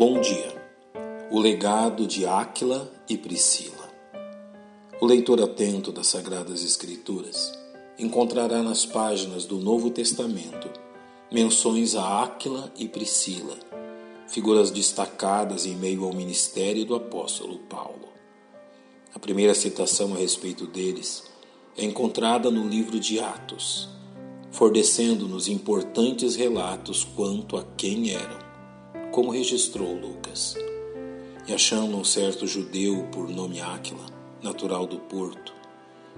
Bom dia. O legado de Áquila e Priscila. O leitor atento das Sagradas Escrituras encontrará nas páginas do Novo Testamento menções a Áquila e Priscila, figuras destacadas em meio ao ministério do apóstolo Paulo. A primeira citação a respeito deles é encontrada no livro de Atos, fornecendo-nos importantes relatos quanto a quem eram, como registrou Lucas. E achando um certo judeu por nome Áquila, natural do Porto,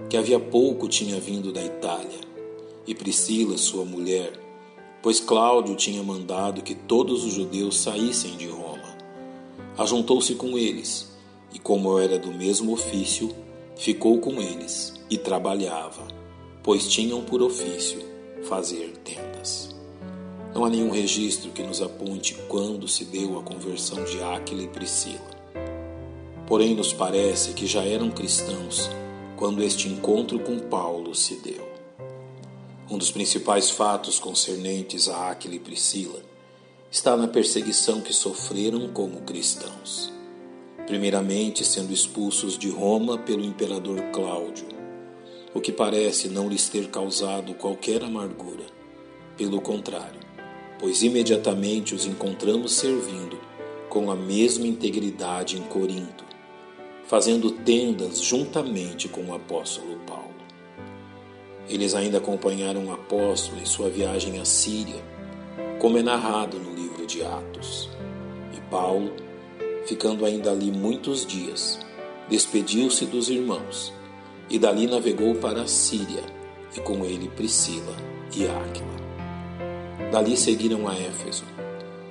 que havia pouco tinha vindo da Itália, e Priscila, sua mulher, pois Cláudio tinha mandado que todos os judeus saíssem de Roma. Ajuntou-se com eles, e como era do mesmo ofício, ficou com eles e trabalhava, pois tinham por ofício fazer tendas. Não há nenhum registro que nos aponte quando se deu a conversão de Áquila e Priscila. Porém, nos parece que já eram cristãos quando este encontro com Paulo se deu. Um dos principais fatos concernentes a Áquila e Priscila está na perseguição que sofreram como cristãos. Primeiramente, sendo expulsos de Roma pelo imperador Cláudio, o que parece não lhes ter causado qualquer amargura. Pelo contrário, pois imediatamente os encontramos servindo com a mesma integridade em Corinto, fazendo tendas juntamente com o apóstolo Paulo. Eles ainda acompanharam o apóstolo em sua viagem à Síria, como é narrado no livro de Atos. E Paulo, ficando ainda ali muitos dias, despediu-se dos irmãos e dali navegou para a Síria, e com ele Priscila e Áquila. Dali seguiram a Éfeso,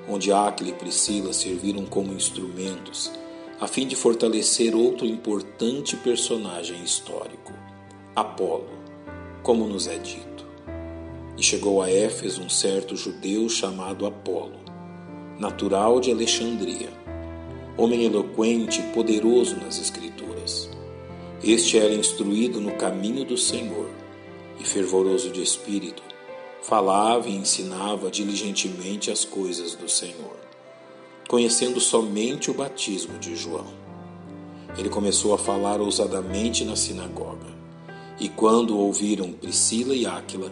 onde Áquila e Priscila serviram como instrumentos a fim de fortalecer outro importante personagem histórico, Apolo, como nos é dito. E chegou a Éfeso um certo judeu chamado Apolo, natural de Alexandria, homem eloquente e poderoso nas Escrituras este era instruído no caminho do Senhor e, fervoroso de espírito, falava e ensinava diligentemente as coisas do Senhor, conhecendo somente o batismo de João. Ele começou a falar ousadamente na sinagoga, e quando ouviram Priscila e Áquila,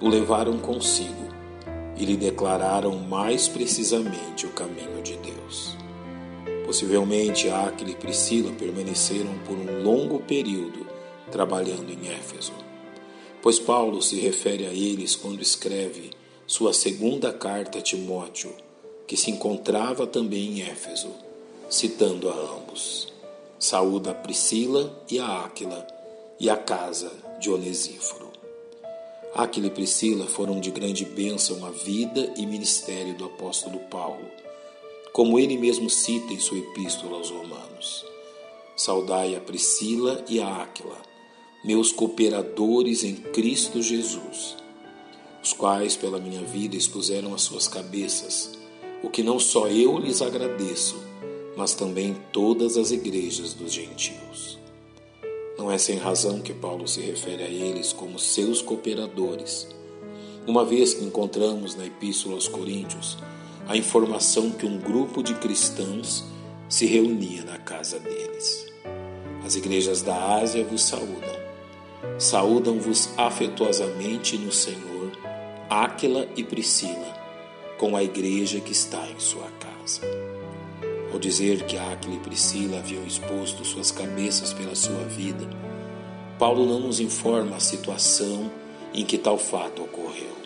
o levaram consigo e lhe declararam mais precisamente o caminho de Deus. Possivelmente Áquila e Priscila permaneceram por um longo período trabalhando em Éfeso, pois Paulo se refere a eles quando escreve sua segunda carta a Timóteo, que se encontrava também em Éfeso, citando a ambos. Saúda a Priscila e a Áquila e a casa de Onesíforo. Áquila e Priscila foram de grande bênção à vida e ministério do apóstolo Paulo como ele mesmo cita em sua epístola aos Romanos. Saudai a Priscila e a Áquila, meus cooperadores em Cristo Jesus, os quais pela minha vida expuseram as suas cabeças, o que não só eu lhes agradeço, mas também todas as igrejas dos gentios. Não é sem razão que Paulo se refere a eles como seus cooperadores, uma vez que encontramos na Epístola aos Coríntios a informação que um grupo de cristãos se reunia na casa deles. As igrejas da Ásia vos saúdam. Saúdam-vos afetuosamente no Senhor Áquila e Priscila, com a igreja que está em sua casa. Ao dizer que Áquila e Priscila haviam exposto suas cabeças pela sua vida, Paulo não nos informa a situação em que tal fato ocorreu.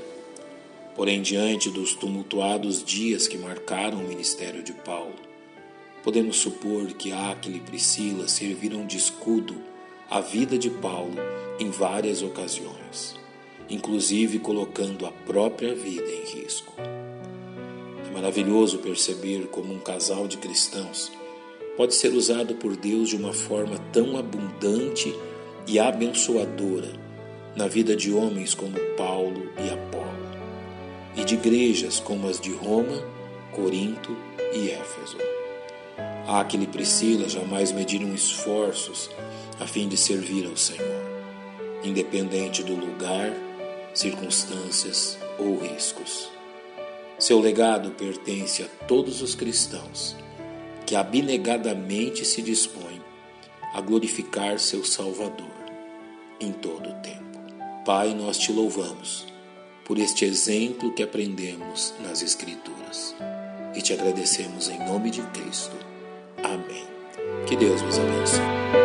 Porém, diante dos tumultuados dias que marcaram o ministério de Paulo, podemos supor que Áquila e Priscila serviram de escudo à vida de Paulo em várias ocasiões, inclusive colocando a própria vida em risco. É maravilhoso perceber como um casal de cristãos pode ser usado por Deus de uma forma tão abundante e abençoadora na vida de homens como Paulo e Apolo e de igrejas como as de Roma, Corinto e Éfeso. Aquele e Priscila jamais mediram esforços a fim de servir ao Senhor, independente do lugar, circunstâncias ou riscos. Seu legado pertence a todos os cristãos que abnegadamente se dispõem a glorificar seu Salvador em todo o tempo. Pai, nós te louvamos por este exemplo que aprendemos nas Escrituras e te agradecemos em nome de Cristo. Amém. Que Deus vos abençoe.